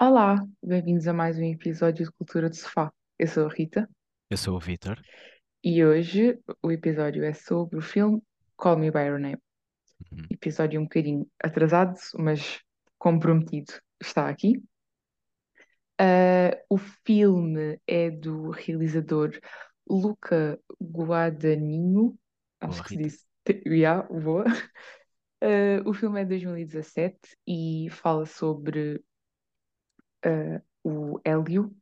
Olá, bem-vindos a mais um episódio de Cultura de Sofá. Eu sou a Rita Eu sou o Vitor. e hoje o episódio é sobre o filme Call Me by Your Name. Uhum. Episódio um bocadinho atrasado, mas comprometido está aqui. Ah, o filme é do realizador Luca Guadagnino, acho Boa, que se Rita. diz, yeah, boa. Ah, o filme é de 2017 e fala sobre ah, o Hélio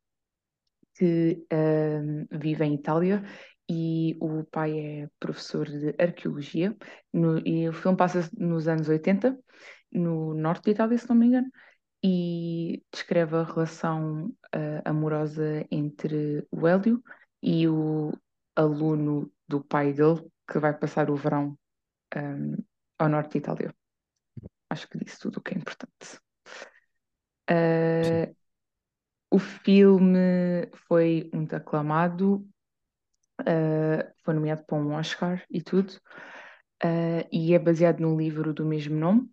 que ahm, vive em Itália e o pai é professor de arqueologia. No- e o filme passa nos anos 80, no norte de Itália, se não me engano, e descreve a relação ah, amorosa entre o Hélio e o aluno do pai dele, que vai passar o verão ahm, ao norte de Itália. Acho que disse tudo o que é importante. Ah, o filme foi muito aclamado Uh, foi nomeado para um Oscar e tudo, Uh, e é baseado num livro do mesmo nome.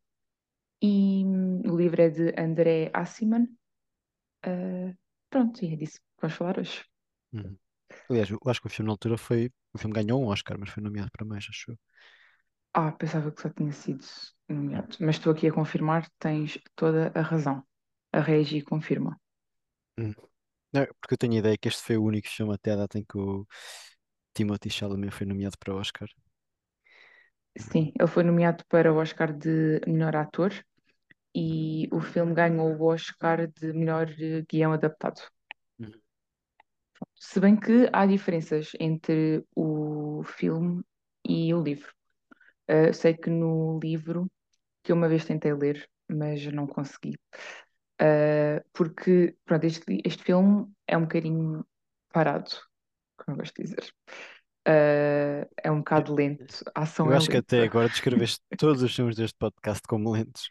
E hum, o livro é de André Aciman. Uh, pronto, e é disso que vamos falar hoje. Uhum. Aliás, eu acho que o filme na altura foi. O filme ganhou um Oscar, mas foi nomeado para mais, acho eu. Ah, pensava que só tinha sido nomeado, mas estou aqui a confirmar, tens toda a razão. A Regi confirma. Uhum. Não, porque eu tenho a ideia que este foi o único filme até à data em que o Timothée Chalamet foi nomeado para o Oscar. Sim, ele foi nomeado para o Oscar de melhor ator e o filme ganhou o Oscar de melhor eh, guião adaptado. Uhum. Se bem que há diferenças entre o filme e o livro. Uh, sei que no livro, que uma vez tentei ler, mas não consegui. Uh, porque, pronto, este, este filme é um bocadinho parado, como eu gosto de dizer. Uh, é um bocado lento, a ação eu é acho que até agora descreveste todos os filmes deste podcast como lentos.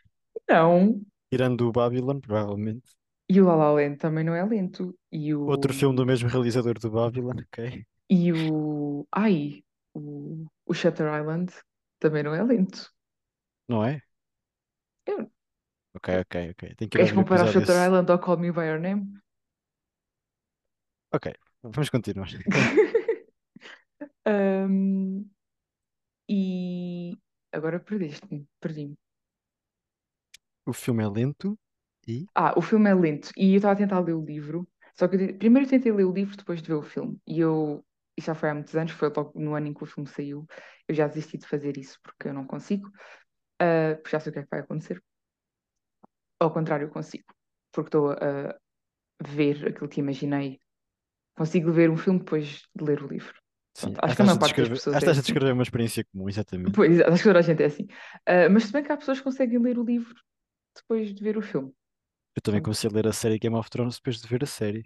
Não, Tirando o Babylon, provavelmente. e o La La Land também não é lento. E Outro filme o. do mesmo realizador do Babylon, ok? E o. Ai, o, o Shutter Island também não é lento. Não é? Eu Ok, ok, ok. Tenho que Queres ouvir o comparar episódio. Shutter. Island ao Call Me By Your Name? Ok, vamos continuar. Ahm, e agora perdeste-me, perdi-me. O filme é lento e. Ah, o filme é lento e eu estava a tentar ler o livro, só que eu te- primeiro eu tentei ler o livro depois de ver o filme. E eu, isso já foi há muitos anos, foi logo no ano em que o filme saiu. Eu já desisti de fazer isso porque eu não consigo, ah, porque já sei o que é que vai acontecer. Ao contrário, consigo, porque estou a ver aquilo que imaginei. Consigo ver um filme depois de ler o livro. Sim, acho que a a maior parte das descrever, pessoas é estás a assim. descrever uma experiência comum, exatamente. Pois, acho que toda a gente é assim. Ah, mas se bem que há pessoas que conseguem ler o livro depois de ver o filme. Eu também comecei a ler a série Game of Thrones depois de ver a série.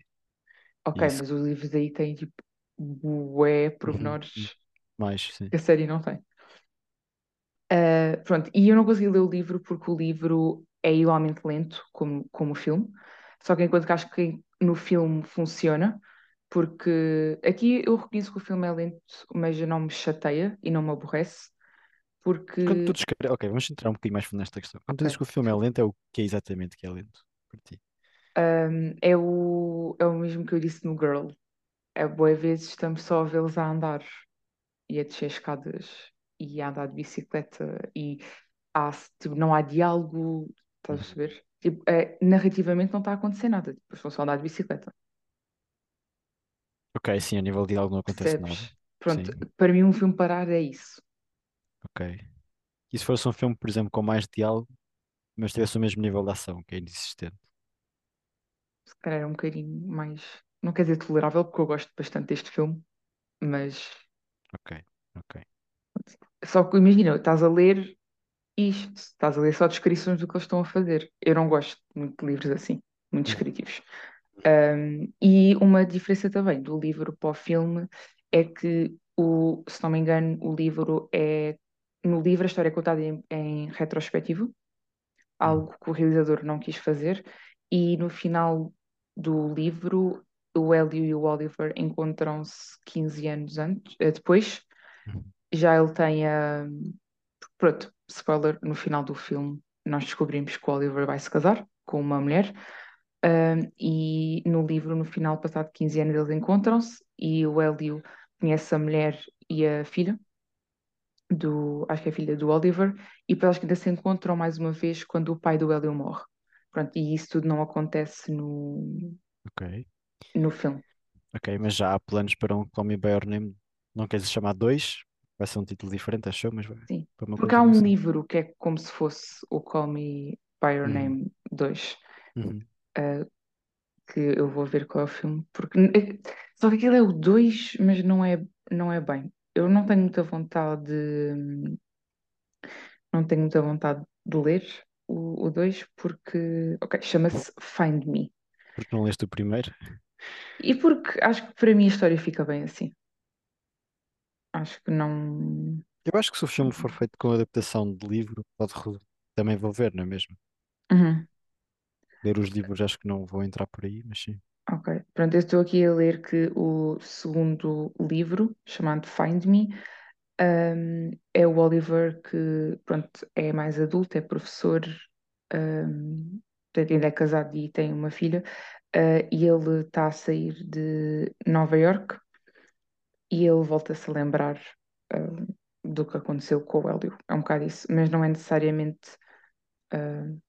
Ok, isso, mas os livros aí têm tipo bué uhum, uhum, pormenores mais, sim. que a série não tem. Ah, pronto, e eu não consegui ler o livro porque o livro é igualmente lento como, como o filme. Só que enquanto que acho que no filme funciona, porque aqui eu reconheço que o filme é lento, mas não me chateia e não me aborrece, Quando tu porque ok, vamos entrar um bocadinho mais fundo nesta questão. Quando tu dizes que o filme é lento, é o que é exatamente que é lento para ti? Um, é o, é o mesmo que eu disse no Girl. É boas vezes estamos só a vê-los a andar e a descer escadas e a andar de bicicleta e há, tipo, não há diálogo, estás a perceber? Tipo, é, narrativamente não está a acontecer nada, tipo, estão só a andar de bicicleta, Ok, sim, a nível de algo não acontece nada. percebes? Sim, Pronto, para mim um filme parar é isso. ok. E se fosse um filme, por exemplo, com mais diálogo, mas tivesse o mesmo nível de ação, que é inexistente? Se calhar é um bocadinho mais, não quer dizer tolerável, porque eu gosto bastante deste filme, mas Ok, ok. só que imagina, estás a ler isto, estás a ler só descrições do que eles estão a fazer. Eu não gosto muito de livros assim, muito Uhum. descritivos. Um, e uma diferença também do livro para o filme é que, o, se não me engano, o livro é. No livro a história é contada em, em retrospectivo, Uhum. algo que o realizador não quis fazer, e no final do livro o Hélio e o Oliver encontram-se 15 anos antes, eh, depois. Uhum. Já ele tem a. Pronto, spoiler, no final do filme nós descobrimos que o Oliver vai se casar com uma mulher. Um, e no livro, no final, passado 15 anos, eles encontram-se e o Hélio conhece a mulher e a filha do, acho que é a filha do Oliver, e depois eles ainda se encontram mais uma vez quando o pai do Hélio morre. Pronto, e isso tudo não acontece no, Ok. no filme. Ok, mas já há planos para um Call Me By Your Name. Não queres chamar dois? Vai ser um título diferente, achou, mas vai Sim. para uma Porque há um continuação. livro que é como se fosse o Call Me By Your Uhum. Name 2, Uhum. uh, que eu vou ver qual é o filme, porque eh, só que aquilo é o 2, mas não é, não é bem. Eu não tenho muita vontade de, não tenho muita vontade de ler o 2 porque, ok, chama-se Find Me. Porque não leste o primeiro? E porque acho que para mim a história fica bem assim. Acho que não. Eu acho que se o filme for feito com adaptação de livro, pode re- também vou ver, não é mesmo? Uhum. Ler os livros acho que não vou entrar por aí, mas sim. Ok, pronto, eu estou aqui a ler que o segundo livro, chamado Find Me, um, é o Oliver que, pronto, é mais adulto, é professor, um, ainda é casado e tem uma filha, uh, e ele está a sair de Nova York e ele volta-se a lembrar, um, do que aconteceu com o Hélio. É um bocado isso, mas não é necessariamente, uh,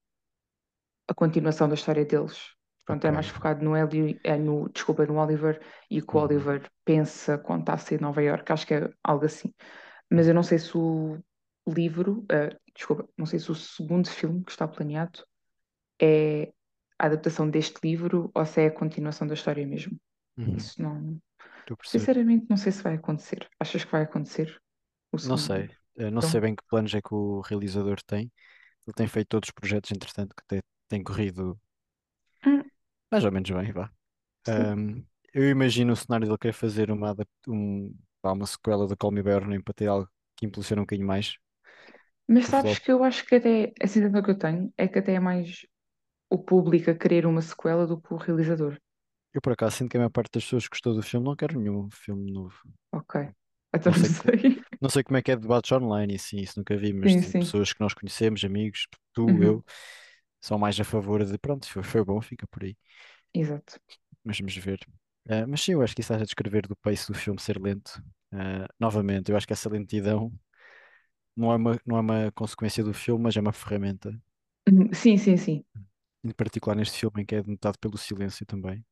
a continuação da história deles. Pronto, é mais Ok. focado no Hélio, é no, desculpa, no Oliver e o que o Uhum. Oliver pensa quando está a sair de Nova York. Acho que é algo assim. Mas eu não sei se o livro, eh, desculpa, não sei se o segundo filme que está planeado é a adaptação deste livro ou se é a continuação da história mesmo. Uhum. Isso não. Sinceramente, não sei se vai acontecer. Achas que vai acontecer Não sei. Eh, Não filme? sei bem que planos é que o realizador tem. Ele tem feito outros projetos, entretanto, que têm têm corrido Hum, mais ou menos bem, vá. Ahm, eu imagino o cenário dele querer fazer uma, um, uma sequela da Call Me By Your Name para ter algo que impulsione um bocadinho mais Mas sabes flop. que eu acho que até a sensação que eu tenho é que até é mais o público a querer uma sequela do que o realizador. Eu, por acaso, sinto que a maior parte das pessoas que gostou do filme não quer nenhum filme novo. Ok. Então Não sei, sei. não sei como é que é debates online e assim, isso nunca vi, mas Sim, tipo, sim. pessoas que nós conhecemos, amigos, tu, Uhum. eu, são mais a favor de pronto, foi, foi bom, fica por aí. Exato. Mas vamos ver. Ah, mas sim, eu acho que isso estás a descrever do pace do filme ser lento. Ah, novamente, eu acho que essa lentidão não é uma, não é uma consequência do filme, mas é uma ferramenta. Uhum. Sim, sim, sim. Em particular neste filme em que é denotado pelo silêncio também.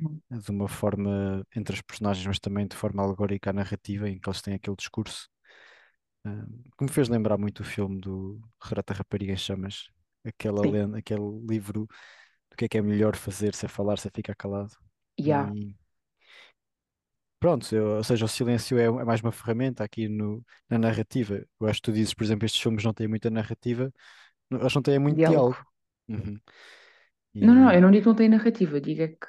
Uhum. De uma forma entre os personagens, mas também de forma alegórica à narrativa, em que eles têm aquele discurso. ah, que me fez lembrar muito o filme do Retrata Rapariga em Chamas. Aquela Sim. lenda, aquele livro do que é que é melhor fazer, se é falar, se é ficar calado. Yeah. E pronto, eu- ou seja, o silêncio é, é mais uma ferramenta aqui no, na narrativa. Eu acho que tu dizes, por exemplo, estes filmes não têm muita narrativa, eles não têm muito Diálogo. diálogo. Uhum. Não, não, não, eu E não digo que não tem narrativa, digo é que.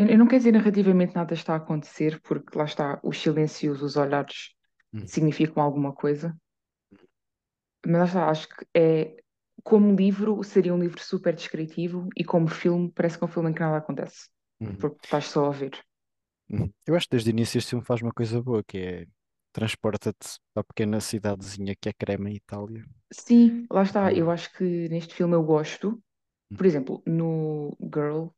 Eu, eu não quero dizer narrativamente nada está a acontecer, porque lá está, os silêncios, os olhares uhum, significam alguma coisa, mas lá está, acho que é. Como livro, seria um livro super descritivo e como filme, parece que é um filme em que nada acontece, uhum, porque estás só a ver. uhum. Eu acho que desde o início este filme faz uma coisa boa, que é transporta-te para a pequena cidadezinha que é Crema, em Itália. Sim, lá está, eu Uhum, acho que neste filme eu gosto, por exemplo, no Girl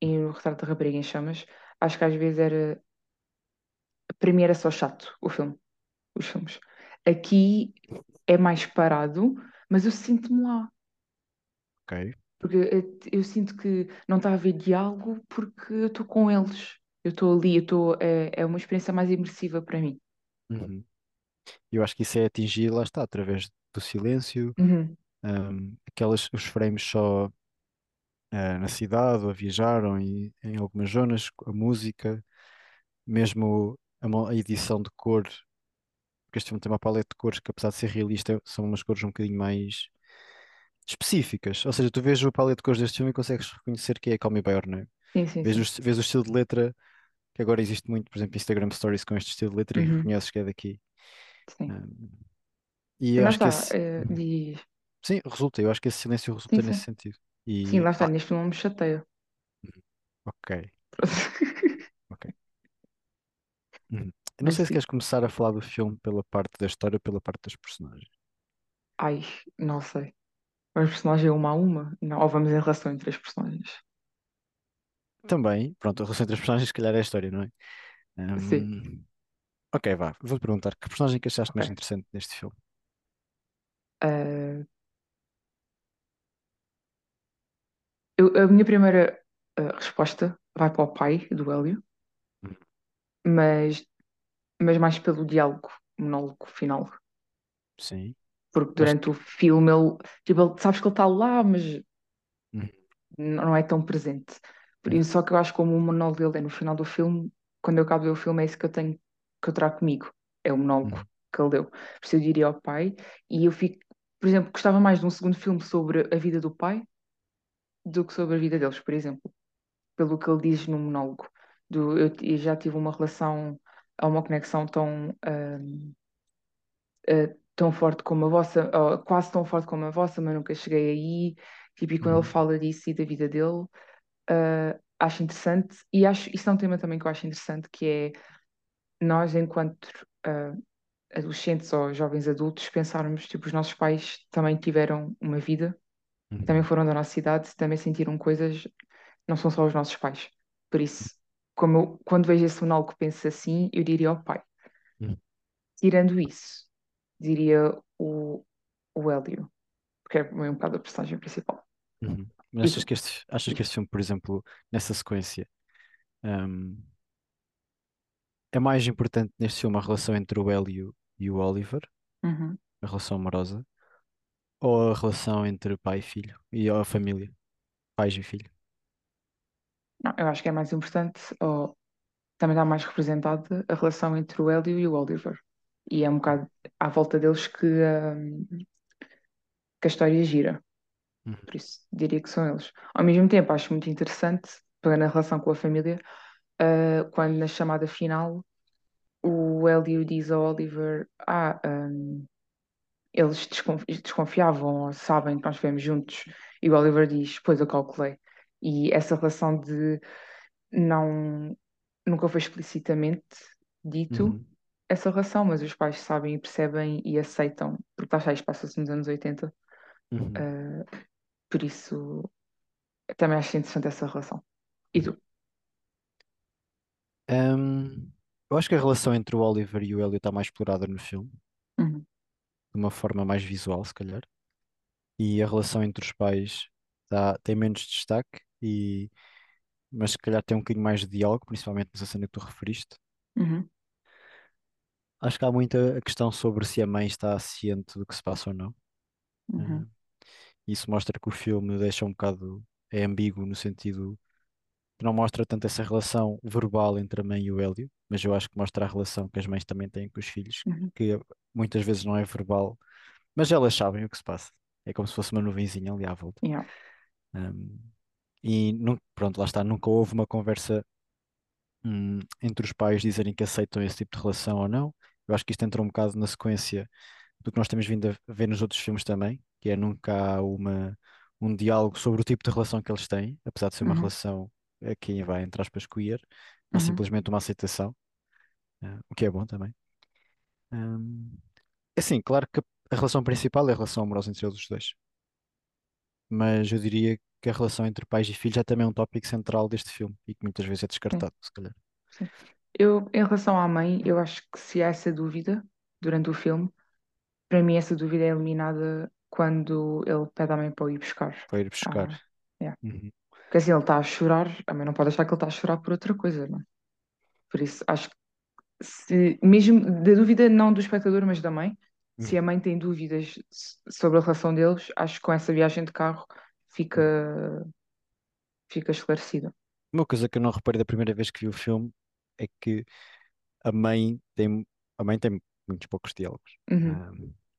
e no Retrato da Rapariga em Chamas, acho que às vezes era. Para mim era só chato o filme, os filmes. Aqui é mais parado, mas eu sinto-me lá. ok. Porque eu, eu sinto que não está a haver diálogo porque eu estou com eles. Eu estou ali, eu estou. É, é uma experiência mais imersiva para mim. Uhum. Eu acho que isso é atingido, lá está, através do silêncio, Uhum. um, aquelas, os frames só ah, na cidade, ou a viajar, ou em, algumas zonas, a música, mesmo a, a edição de cor, porque este filme tem uma paleta de cores que, apesar de ser realista, são umas cores um bocadinho mais específicas. Ou seja, tu vês a paleta de cores deste filme e consegues reconhecer que é Call Me By Your Name. Sim, sim, Vês o, sim. est- vês o estilo de letra, que agora existe muito, por exemplo, Instagram Stories com este estilo de letra e Uhum. reconheces que é daqui. Sim. Um, e eu acho que esse, é, diz. sim, resulta, eu acho que esse silêncio Sim, resulta nesse sim. Sentido. Sim, E, lá está, ah, neste filme não me chateia. ok, ok. Uhum. Não sei se queres começar a falar do filme pela parte da história ou pela parte dos personagens. Ai, não sei. Vamos personagem uma a uma? Não, ou vamos em relação entre as personagens? Também, pronto, a relação entre as personagens, se calhar é a história, não é? Sim, ok, vá, vou-te perguntar, que personagem que achaste mais ok. interessante neste filme? Ah, eu- a minha primeira ah, resposta vai para o pai do Hélio, Hum, mas, mas mais pelo diálogo, monólogo final. Sim, Porque durante que. o filme ele, tipo, ele- sabes que ele está lá, mas Hum, não é tão presente. Por hum, isso, só que eu acho que como o monólogo dele é no final do filme, quando eu acabo de ver o filme, é isso que eu tenho que eu trago comigo. É o monólogo hum, que ele deu. Por isso eu diria ao pai, e eu fico, por exemplo, gostava mais de um segundo filme sobre a vida do pai do que sobre a vida deles, por exemplo, pelo que ele diz no monólogo. Do, eu, eu já tive uma relação, uma conexão tão, ahm, ah, tão forte como a vossa, ou quase tão forte como a vossa, mas nunca cheguei aí. Tipo, e quando ele hum, fala disso e da vida dele, ah, acho interessante. E acho, isso é um tema também que eu acho interessante, que é nós, enquanto ah, adolescentes ou jovens adultos, pensarmos, tipo, os nossos pais também tiveram uma vida, também hum, foram da nossa idade, também sentiram coisas, não são só os nossos pais. Por isso, como eu, quando vejo esse monólogo penso assim, eu diria ao pai. hum, Tirando isso, diria o, o Hélio, porque é um bocado a personagem principal. hum. Mas achas que este, achas que este filme, por exemplo, nessa sequência, hum, é mais importante neste filme a relação entre o Hélio e o Oliver, Uhum. a relação amorosa, ou a relação entre pai e filho, e a família, pais e filho? Não, eu acho que é mais importante, ou também está mais representada a relação entre o Hélio e o Oliver. E é um bocado à volta deles que, hum, que a história gira. Hum, Por isso, diria que são eles. Ao mesmo tempo, acho muito interessante, pegando a relação com a família, ah, quando na chamada final o Hélio diz ao Oliver: Ah, hum, eles desconf- desconfiavam ou sabem que nós estivemos juntos. E o Oliver diz: Pois eu calculei. E essa relação de não. Nunca foi explicitamente dito uhum, essa relação, mas os pais sabem e percebem e aceitam, porque lá está, isto passa-se nos anos 80. uhum, ah, por isso, também acho interessante essa relação. E uhum. tu? Hum, eu acho que a relação entre o Oliver e o Hélio está mais explorada no filme, Uhum, de uma forma mais visual, se calhar. E a relação entre os pais tá, tem menos destaque, e, mas se calhar tem um bocadinho mais de diálogo, principalmente nessa cena que tu referiste. uhum, Acho que há muita questão sobre se a mãe está ciente do que se passa ou não. Uhum, isso mostra que o filme deixa um bocado, é ambíguo no sentido que não mostra tanto essa relação verbal entre a mãe e o Hélio, mas eu acho que mostra a relação que as mães também têm com os filhos, uhum. que muitas vezes não é verbal, mas elas sabem o que se passa. É como se fosse uma nuvenzinha ali à volta. Yeah. Um, e nun- pronto, lá está, nunca houve uma conversa hum, entre os pais dizerem que aceitam esse tipo de relação ou não. Eu acho que isto entra um bocado na sequência do que nós temos vindo a ver nos outros filmes também, que é nunca há uma, um diálogo sobre o tipo de relação que eles têm, apesar de ser uma Uhum, relação a quem vai, entre aspas, queer, há uhum. simplesmente uma aceitação, eh, o que é bom também. Hum, é assim, claro que a relação principal é a relação amorosa entre eles os dois, mas eu diria que a relação entre pais e filhos é também um tópico central deste filme e que muitas vezes é Sim, descartado, se calhar. sim. Eu, em relação à mãe, eu acho que se há essa dúvida durante o filme, para mim essa dúvida é eliminada quando ele pede à mãe para ir buscar. Para ir buscar. Ah, yeah. Uhum, Porque assim ele está a chorar, a mãe não pode achar que ele está a chorar por outra coisa, não é? Por isso, acho que se, mesmo da dúvida não do espectador, mas da mãe, se uhum, a mãe tem dúvidas sobre a relação deles, acho que com essa viagem de carro fica, fica esclarecido. Uma coisa que eu não reparei da primeira vez que vi o filme é que a mãe tem, a mãe tem muitos poucos diálogos, Uhum, ah,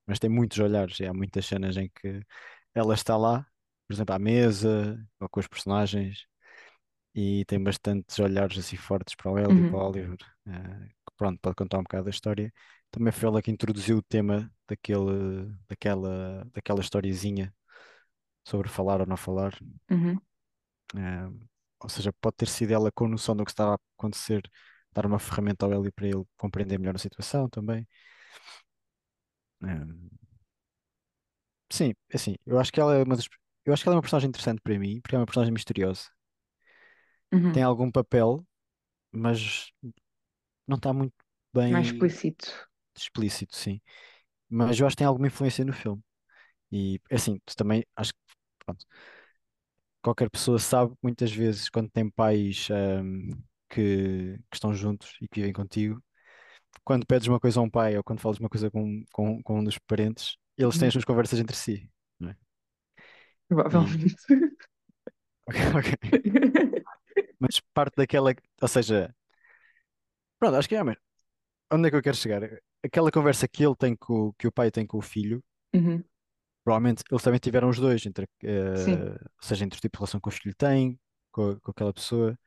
mas tem muitos olhares e há muitas cenas em que ela está lá, por exemplo, à mesa ou com os personagens e tem bastantes olhares assim fortes para o Hélio e para uhum, o Oliver. que pronto, pode contar um bocado da história. Também foi ela que introduziu o tema daquele, daquela, daquela historiezinha sobre falar ou não falar. uhum, Ah, ou seja, pode ter sido ela com noção do que estava a acontecer, dar uma ferramenta ao Hélio para ele compreender melhor a situação também. Ah, sim, é assim, eu acho que ela é uma das, eu acho que ela é uma personagem interessante para mim, porque é uma personagem misteriosa. Tem Uhum. algum papel, mas não está muito Mais bem explícito. explícito, sim. Mas eu acho que tem alguma influência no filme. E é assim, tu também acho que pronto, qualquer pessoa sabe muitas vezes quando tem pais ahm, que, que estão juntos e que vivem contigo, quando pedes uma coisa a um pai ou quando falas uma coisa com, com, com um dos parentes, eles têm Uhum. as suas conversas entre si. Provavelmente. ok. Mas parte daquela, ou seja, pronto, acho que é, mas onde é que eu quero chegar? Aquela conversa que ele tem com, que o pai tem com o filho, Uhum. provavelmente eles também tiveram os dois, entre, Sim, eh, ou seja, entre o tipo de relação que o filho tem com, com aquela pessoa.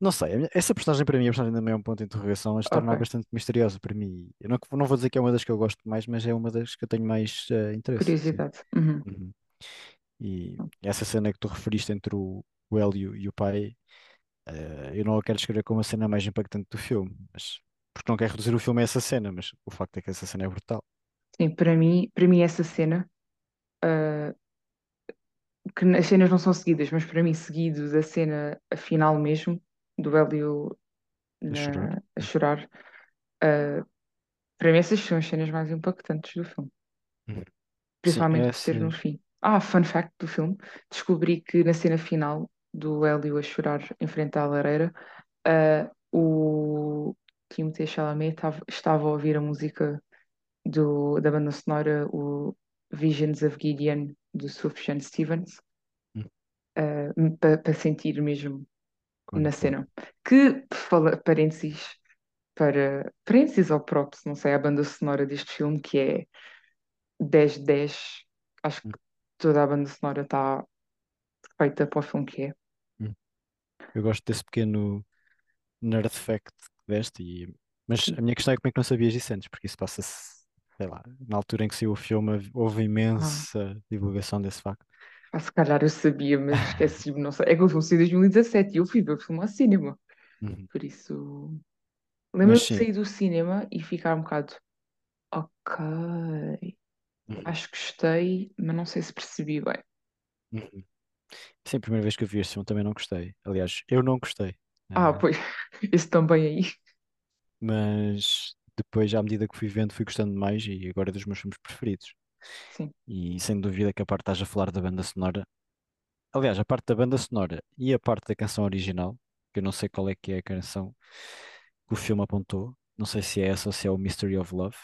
Não sei, a minha- essa personagem para mim, a personagem também é um ponto de interrogação, mas torna-a ok. bastante misteriosa para mim. Eu não, não vou dizer que é uma das que eu gosto mais, mas é uma das que eu tenho mais eh, interesse, sim. Curiosidade. Uhum. Uhum. E essa cena que tu referiste entre o, o Hélio e o pai, eh, eu não a quero descrever como a cena mais impactante do filme, mas porque não quero reduzir o filme a essa cena, mas o facto é que essa cena é brutal. Sim, para mim, para mim essa cena, ah, que as cenas não são seguidas, mas para mim seguido da cena a final mesmo, do Hélio A chorar. na- a chorar, ah, para mim essas são as cenas mais impactantes do filme, hum. Sim, principalmente por ser no fim. Ah, fun fact do filme, descobri que na cena final do Hélio a chorar em frente à lareira, ah, o Timothée Chalamet tava- estava a ouvir a música do, da banda sonora, o Visions of Gideon, do Sufjan Stevens, hum, para sentir mesmo na icónico. cena. Que, fala, parênteses, para parênteses ou props, não sei, a banda sonora deste filme, que é 10 de 10. Acho Hum, que toda a banda sonora está perfeita para o filme que é. hum. Eu gosto desse pequeno nerd fact que deste, e... mas a minha questão é como é que não sabias disso antes, porque isso passa-se, sei lá, na altura em que saiu o filme houve Ah, imensa divulgação desse facto. ah, se calhar eu sabia, mas esqueci-me, não sei. É que o filme saiu em 2017 e eu fui ver o filme ao cinema. Uhum. Por isso, lembro-me de sair do cinema e ficar um bocado, ok, uhum, acho que gostei, mas não sei se percebi bem. uhum. Sim, a primeira vez que eu vi este filme também não gostei. Aliás, eu não gostei. Ah, Ah, pois, esse também aí. mas depois, à medida que fui vendo, fui gostando mais e agora é dos meus filmes preferidos. Sim. E sem dúvida que a parte que estás a falar da banda sonora, aliás, a parte da banda sonora e a parte da canção original, que eu não sei qual é que é a canção que o filme apontou, não sei se é essa ou se é o Mystery of Love.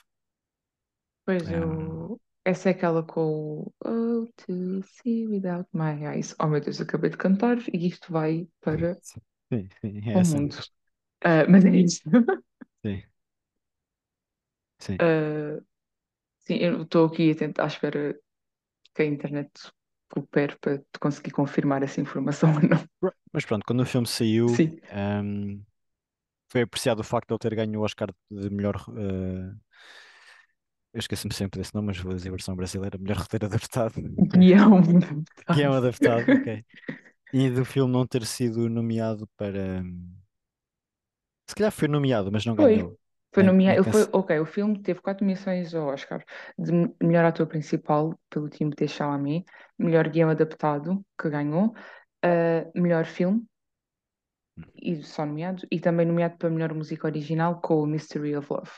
Pois Ah, eu. Essa é aquela com o Oh, to see without my eyes. Oh meu Deus, acabei de cantar e isto vai para sim, sim, é o essa mundo. Ah, mas é isso. Sim, sim. Ah, sim, eu estou aqui a tentar à espera que a internet coopere para te conseguir confirmar essa informação ou não. Mas pronto, quando o filme saiu, Sim, ahm, foi apreciado o facto de ele ter ganho o Oscar de melhor. ah, eu esqueci-me sempre desse nome, mas vou dizer a versão brasileira, melhor roteiro adaptado. guião. Guião adaptado, ok. E do filme não ter sido nomeado para. hum, Se calhar foi nomeado, mas não Foi. ganhou. Foi nomeado, foi, ok, o filme teve quatro nomeações ao Oscar, de melhor ator principal pelo Timothée Chalamet, melhor guião adaptado, que ganhou, ah, melhor filme, e só nomeado, e também nomeado para melhor música original com o Mystery of Love.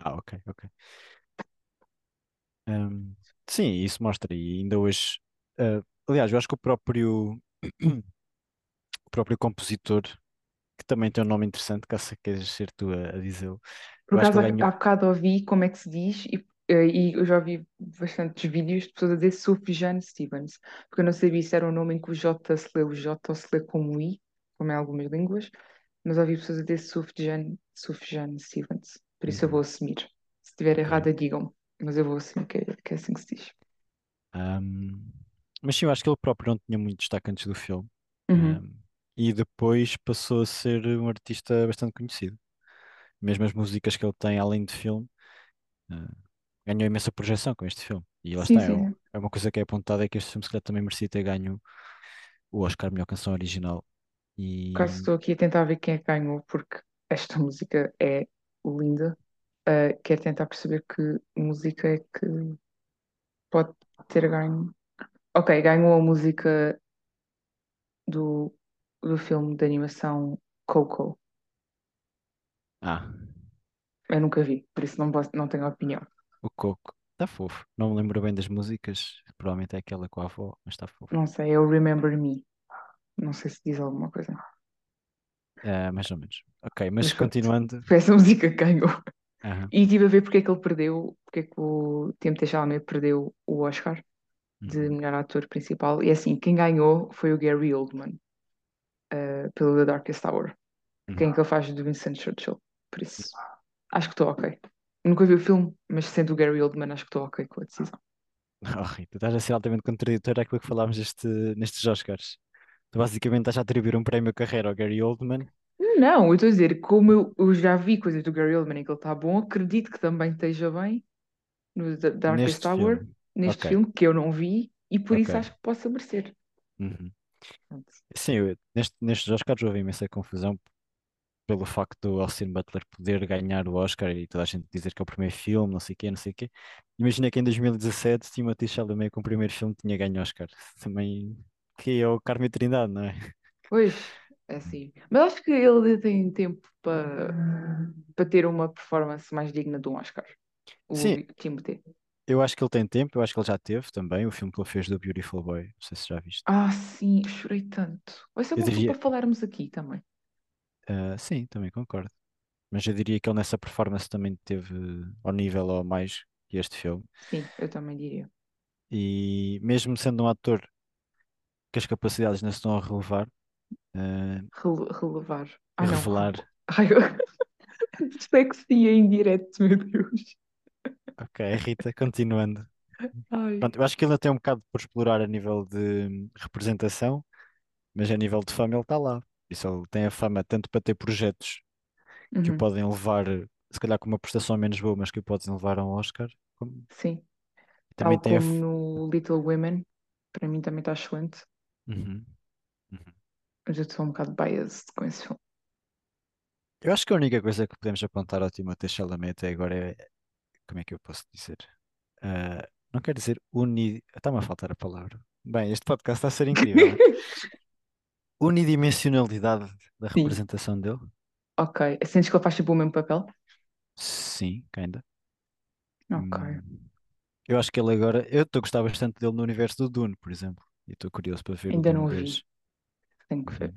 Ah, ok, ok. Sim, isso mostra. E ainda hoje. ah, aliás, eu acho que o próprio, o próprio compositor, que também tem um nome interessante, caso queiras ser tu a, a dizê-lo, Por eu acho que acaso, há ganhou. há bocado ouvi como é que se diz, e, eh, e eu já ouvi bastantes vídeos de pessoas a dizer Sufjan Stevens, porque eu não sabia se era um nome em que o J se lê o J ou se lê como I, como em algumas línguas, mas ouvi pessoas a dizer Sufjan, Sufjan Stevens, por isso eu vou Uhum, assumir. Se estiver ok, errada, ok. Mas eu vou assumir que é, que é assim que se diz. Hum, mas sim, eu acho que ele próprio não tinha muito destaque antes do filme. Uhum. Hum, e depois passou a ser um artista bastante conhecido. Mesmo as músicas que ele tem além de filme. ah, ganhou imensa projeção com este filme. E lá Sim, está, é, sim, é uma coisa que é apontada, é que este filme se calhar também merecia ter ganho o Oscar melhor canção original. Caso E estou aqui a tentar ver quem é que ganhou, porque esta música é linda. Uh, quero tentar perceber que música é que pode ter ganho. Ok, ganhou a música do, do filme de animação Coco. Ah, Eu nunca vi, por isso não, posso, não tenho opinião. o Coco. Está fofo. Não me lembro bem das músicas. Provavelmente é aquela com a avó, mas está fofo. Não sei, é o Remember Me. Não sei se diz alguma coisa. É, mais ou menos. Ok, mas Mas continuando. Foi essa música que ganhou. Aham, E estive a ver porque é que ele perdeu, porque é que o Timothée Chalamet perdeu o Oscar de uhum. melhor ator principal. E assim, quem ganhou foi o Gary Oldman, eh, pelo The Darkest Hour. Uhum. Quem é que ele faz de Winston Churchill. Por isso, acho que estou ok. Nunca vi o filme, mas sendo o Gary Oldman, acho que estou ok com a decisão. Oh, Rita, estás a ser altamente contraditório àquilo que falámos este, nestes Oscars. Tu basicamente estás a atribuir um prémio carreira ao Gary Oldman. Não, eu estou a dizer, como eu, eu já vi coisas do Gary Oldman em que ele está bom, acredito que também esteja bem no The Darkest Neste Hour, filme. neste Ok, filme, que eu não vi, e por isso ok. acho que possa merecer. Uhum. Pronto. Sim, eu- neste, nestes Oscars houve imensa confusão pelo facto do Austin Butler poder ganhar o Oscar e toda a gente dizer que é o primeiro filme, não sei o quê, não sei o quê. Imagina que em 2017 Timothée Chalamet com o primeiro filme tinha ganho Oscar. Também que é o Carmen Trindade, não é? Pois, assim. Mas acho que ele tem tempo para para ter uma performance mais digna de um Oscar. O Sim, Timothée. eu acho que ele tem tempo, eu acho que ele já teve também o filme que ele fez do Beautiful Boy. Não sei se já viste. Ah, sim, chorei tanto. Vai ser bom diria, para falarmos aqui também. ah, sim, também concordo. Mas eu diria que ele nessa performance também teve ao nível ou mais que este filme. Sim, eu também diria. E mesmo sendo um ator que as capacidades não se estão a relevar, ah, Rele- relevar. a Ah, não. revelar. Ai, eu... Dislexia em direto, meu Deus. Ok, Rita, continuando. Pronto, eu acho que ele tem um bocado por explorar a nível de representação, mas a nível de fama ele está lá. Isso ele tem a fama tanto para ter projetos que o Uhum, podem levar, se calhar com uma prestação menos boa, mas que o podem levar a um Oscar. como- Sim. Também Tal tem a. como f- no Little Women, para mim também está excelente. Uhum. Mas eu estou um bocado biased com esse filme. Eu acho que a única coisa que podemos apontar ao Timothée Chalamet até agora é, como é que eu posso dizer? Ah, não quero dizer uni... Está-me a faltar a palavra. Bem, este podcast está a ser incrível? Unidimensionalidade da Sim, representação dele? ok. Sentes que ele faz tipo o mesmo papel? Sim, ainda. Ok. Eu acho que ele agora. Eu estou a gostar bastante dele no universo do Dune, por exemplo. E estou curioso para ver Ainda não o 2. vi. Tenho que ver.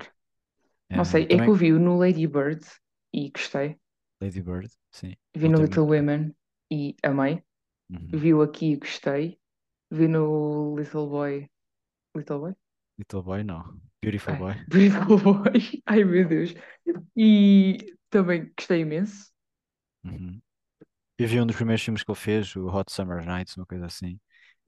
Uhum. Não sei, é que eu vi no Lady Bird e gostei. Lady Bird, sim. Vi no Little. Women e amei. Uhum. Vi o aqui e gostei. Vi no Little Boy. Little Boy? Little Boy, não. Beautiful Ai, Boy. Little Boy. Ai meu Deus. E também gostei imenso. Uhum. Eu vi um dos primeiros filmes que ele fez, o Hot Summer Nights, uma coisa assim.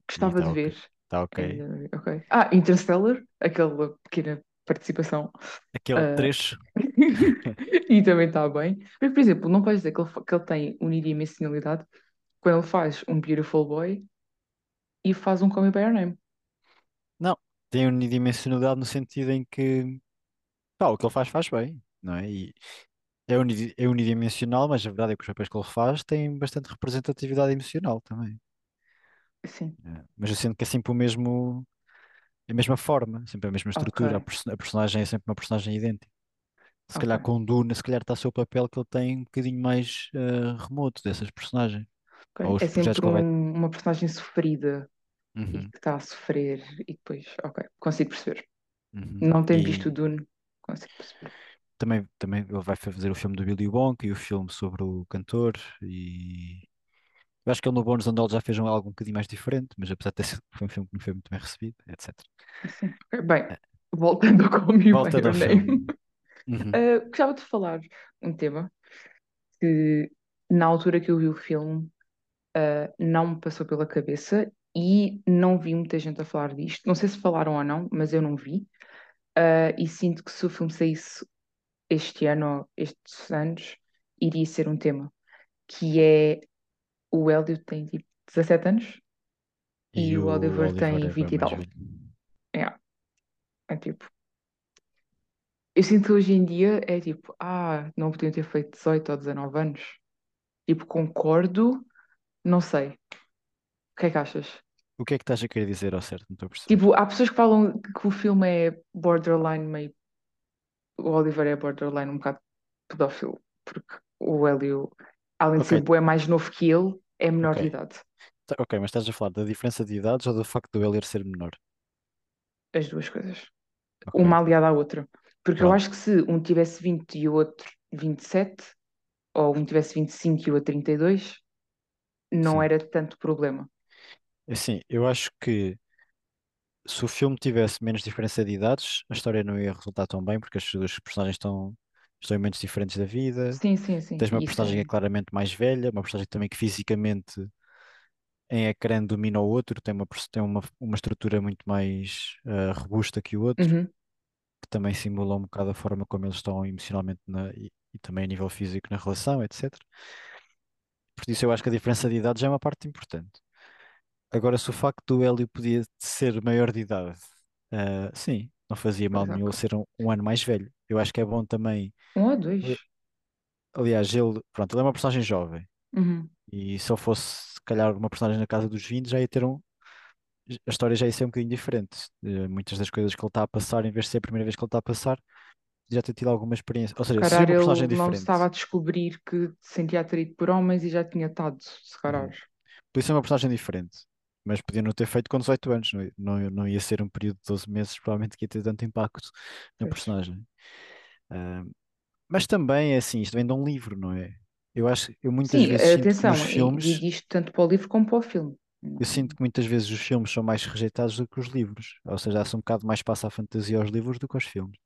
Gostava de está ok. ver. Está ok. Vi. Ok. Ah, Interstellar, aquela pequena participação. Aquele Ah, trecho. e também está bem. Mas, por exemplo, não vais dizer que ele, que ele tem unidimensionalidade quando ele faz um Beautiful Boy e faz um Call Me By Your Name. Não, tem unidimensionalidade no sentido em que pá, o que ele faz, faz bem, não é? E é, uni- é unidimensional, mas a verdade é que os papéis que ele faz têm bastante representatividade emocional também. Sim, É, Mas eu sinto que é sempre o mesmo, a mesma forma, sempre a mesma estrutura. A, perso- a personagem é sempre uma personagem idêntica. Se calhar ok, com Duna, se calhar está a ser o papel que ele tem um bocadinho mais eh, remoto dessas personagens. Ou ok. os É sempre ele vai. um- uma personagem sofrida e Uhum, que está a sofrer e depois, ok, consigo perceber. uhum. Não tendo visto o E Dune, consigo perceber. também, também ele vai fazer o filme do Billy Wonka e o filme sobre o cantor. E eu acho que ele no Bônus Andal já fez um, algo um bocadinho mais diferente, mas apesar de ter sido foi um filme que não foi muito bem recebido, etc. Sim. Bem, Eh, voltando ao Me Voltando ao filme. Uhum. ah, gostava de falar um tema que na altura que eu vi o filme ah, não me passou pela cabeça e não vi muita gente a falar disto. Não sei se falaram ou não, mas eu não vi. Ah, e sinto que se o filme saísse este ano ou estes anos, iria ser um tema, que é o Elliot tem tipo 17 anos E e o Oliver tem é bem 20 e mais tal. É, é tipo. Eu sinto que hoje em dia é tipo, ah, não podiam ter feito 18 ou 19 anos. Tipo, concordo, não sei. O que é que achas? O que é que estás a querer dizer ao certo? Não estou a perceber. Tipo, há pessoas que falam que o filme é borderline, meio. O Oliver é borderline um bocado pedófilo, porque o Hélio, além de ser bué mais novo que ele, é menor ok. de idade. Tá- Ok, mas estás a falar da diferença de idades ou do facto do Elliot ser menor? As duas coisas. Ok, Uma aliada à outra. Porque eu pronto. acho que se um tivesse 20 e o outro 27, ou um tivesse 25 e o outro 32, não Sim. era tanto problema. Assim, eu acho que se o filme tivesse menos diferença de idades, a história não ia resultar tão bem, porque as duas personagens estão, estão em momentos diferentes da vida. Sim, sim, sim. Tens uma Isso personagem que é é. claramente mais velha, uma personagem também que fisicamente em ecrã domina o outro, tem uma, tem uma, uma estrutura muito mais ah, robusta que o outro, Uhum, que também simula um bocado a forma como eles estão emocionalmente na- e, e também a nível físico na relação, etc. Por isso eu acho que a diferença de idades é uma parte importante. Agora, se o facto do Hélio podia ser maior de idade, ah, sim, não fazia mal pois nenhum ser um, um ano mais velho. Eu acho que é bom também. Um ou dois. ali- Aliás, ele, pronto, ele é uma personagem jovem. Uhum, E se eu fosse, se calhar, uma personagem na casa dos 20, já ia ter um. A história já ia ser um bocadinho diferente. Eh, muitas das coisas que ele está a passar, em vez de ser a primeira vez que ele está a passar, já ter tido alguma experiência. Ou Se seja, seria calhar uma personagem ele não diferente. estava a descobrir que se sentia atraído por homens e já tinha estado, se calhar. Uhum. Podia ser uma personagem diferente. Mas podia não ter feito com 18 anos. Não, ia- não, não ia ser um período de 12 meses, provavelmente que ia ter tanto impacto na personagem. Ah, mas também é assim, isto vem de um livro, não é? Eu acho, eu muitas Sim, vezes sinto que atenção, e filmes, digo isto tanto para o livro como para o filme. eu sinto que muitas vezes os filmes são mais rejeitados do que os livros. Ou seja, dá-se um bocado mais espaço à fantasia aos livros do que aos filmes.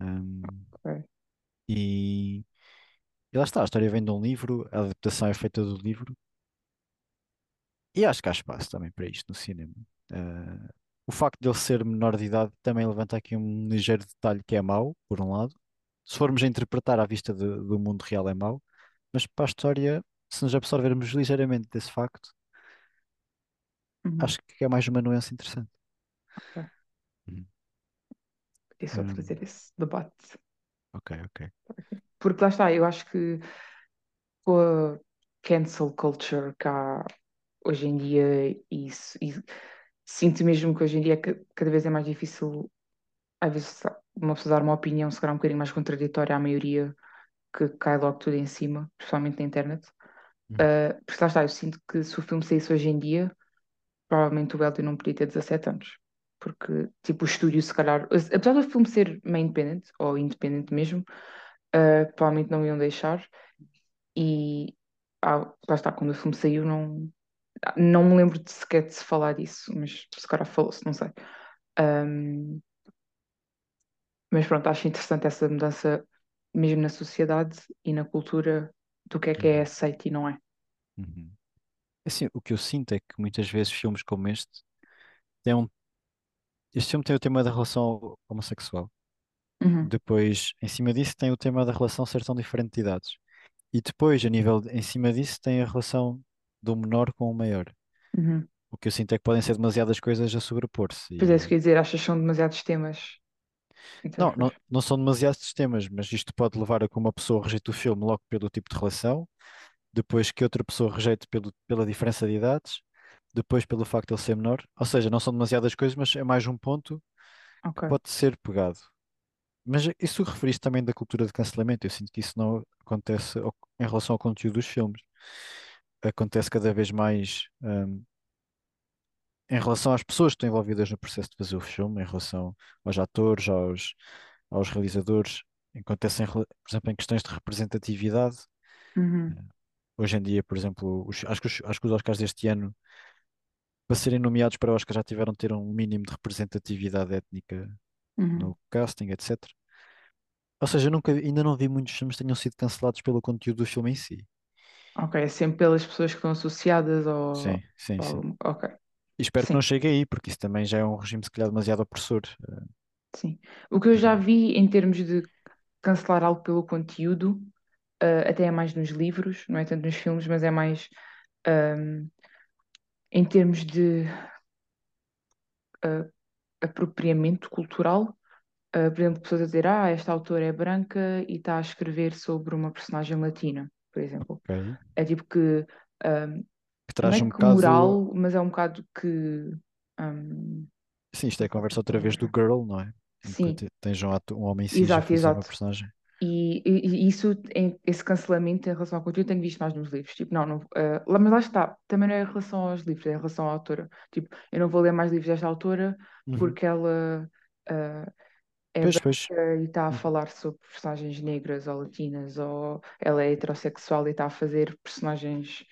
Ahm, ok. e, e lá está, a história vem de um livro, a adaptação é feita do livro, e acho que há espaço também para isto no cinema. Ah, o facto de ele ser menor de idade também levanta aqui um ligeiro detalhe que é mau, por um lado. Se formos a interpretar à vista de- do mundo real é mau, mas para a história, se nos absorvermos ligeiramente desse facto, Uhum, acho que é mais uma nuance interessante. ok. Uhum. Podia só Hum, trazer esse debate. ok, ok. Porque lá está, eu acho que com a cancel culture cá hoje em dia, isso- e sinto mesmo que hoje em dia ca- cada vez é mais difícil, às vezes, uma pessoa dar uma opinião, se calhar um bocadinho mais contraditória à maioria, que cai logo tudo em cima, principalmente na internet. Uhum. Uh, porque lá está, eu sinto que se o filme saísse hoje em dia, provavelmente o Elton não podia ter 17 anos. Porque, tipo, o estúdio, se calhar, apesar do filme ser meio independent, ou independente mesmo, uh, provavelmente não iam deixar. E ah, lá está, quando o filme saiu, não, não me lembro de sequer de se falar disso, mas se calhar falou-se, não sei. Um, mas pronto, acho interessante essa mudança mesmo na sociedade e na cultura do que é que é Uhum. aceito e não é. Uhum. Assim, o que eu sinto é que muitas vezes filmes como este têm um, este filme tem o tema da relação homossexual. Uhum, Depois, em cima disso, tem o tema da relação ser tão diferente de idades. E depois, a nível, de- em cima disso, tem a relação do menor com o maior. uhum. O que eu sinto é que podem ser demasiadas coisas a sobrepor-se. Pois é, isso E... quer dizer, achas que são demasiados temas? Então, Não, não, não são demasiados temas, mas isto pode levar a que uma pessoa rejeite o filme logo pelo tipo de relação, depois que outra pessoa rejeite pelo, pela diferença de idades, depois pelo facto de ele ser menor. Ou seja, não são demasiadas coisas, mas é mais um ponto que Ok. pode ser pegado. Mas isso referiste também da cultura de cancelamento. Eu sinto que isso não acontece em relação ao conteúdo dos filmes. Acontece cada vez mais, hum, em relação às pessoas que estão envolvidas no processo de fazer o filme, em relação aos atores, aos, aos realizadores. Acontece, em por exemplo, em questões de representatividade. Uhum, Hoje em dia, por exemplo, os- acho que os, acho que os Oscars deste ano, para serem nomeados para Oscar, já tiveram de ter um mínimo de representatividade étnica uhum. no casting, etc. Ou seja, eu nunca, ainda não vi muitos filmes que tenham sido cancelados pelo conteúdo do filme em si. Ok, é sempre pelas pessoas que estão associadas Sim, ao, sim, sim. ao- Ok, E espero que não sim, chegue aí, porque isso também já é um regime, se calhar, demasiado opressor. sim. O que eu já Eh, vi em termos de cancelar algo pelo conteúdo, eh, até é mais nos livros, não é tanto nos filmes, mas é mais ahm, em termos de ah, apropriamento cultural. Ah, por exemplo, pessoas a dizer, ah, esta autora é branca e está a escrever sobre uma personagem latina, por exemplo. ok. É tipo que ahm, Que não traz é um que bocado. moral, mas é um bocado que. hum, Sim, isto é não a conversa outra vez do girl, não é? Em Sim, te- tens um, ato- um homem cis exato, fazer uma exato. personagem. E, e- e isso, em- esse cancelamento em relação ao conteúdo, tenho visto mais nos livros. Tipo, não, não, eh, lá, mas lá está, também não é em relação aos livros, é em relação à autora. Tipo, eu não vou ler mais livros desta autora Uhum. porque ela eh, é Pois, pois. e está a Uhum. falar sobre personagens negras ou latinas, ou ela é heterossexual e está a fazer personagens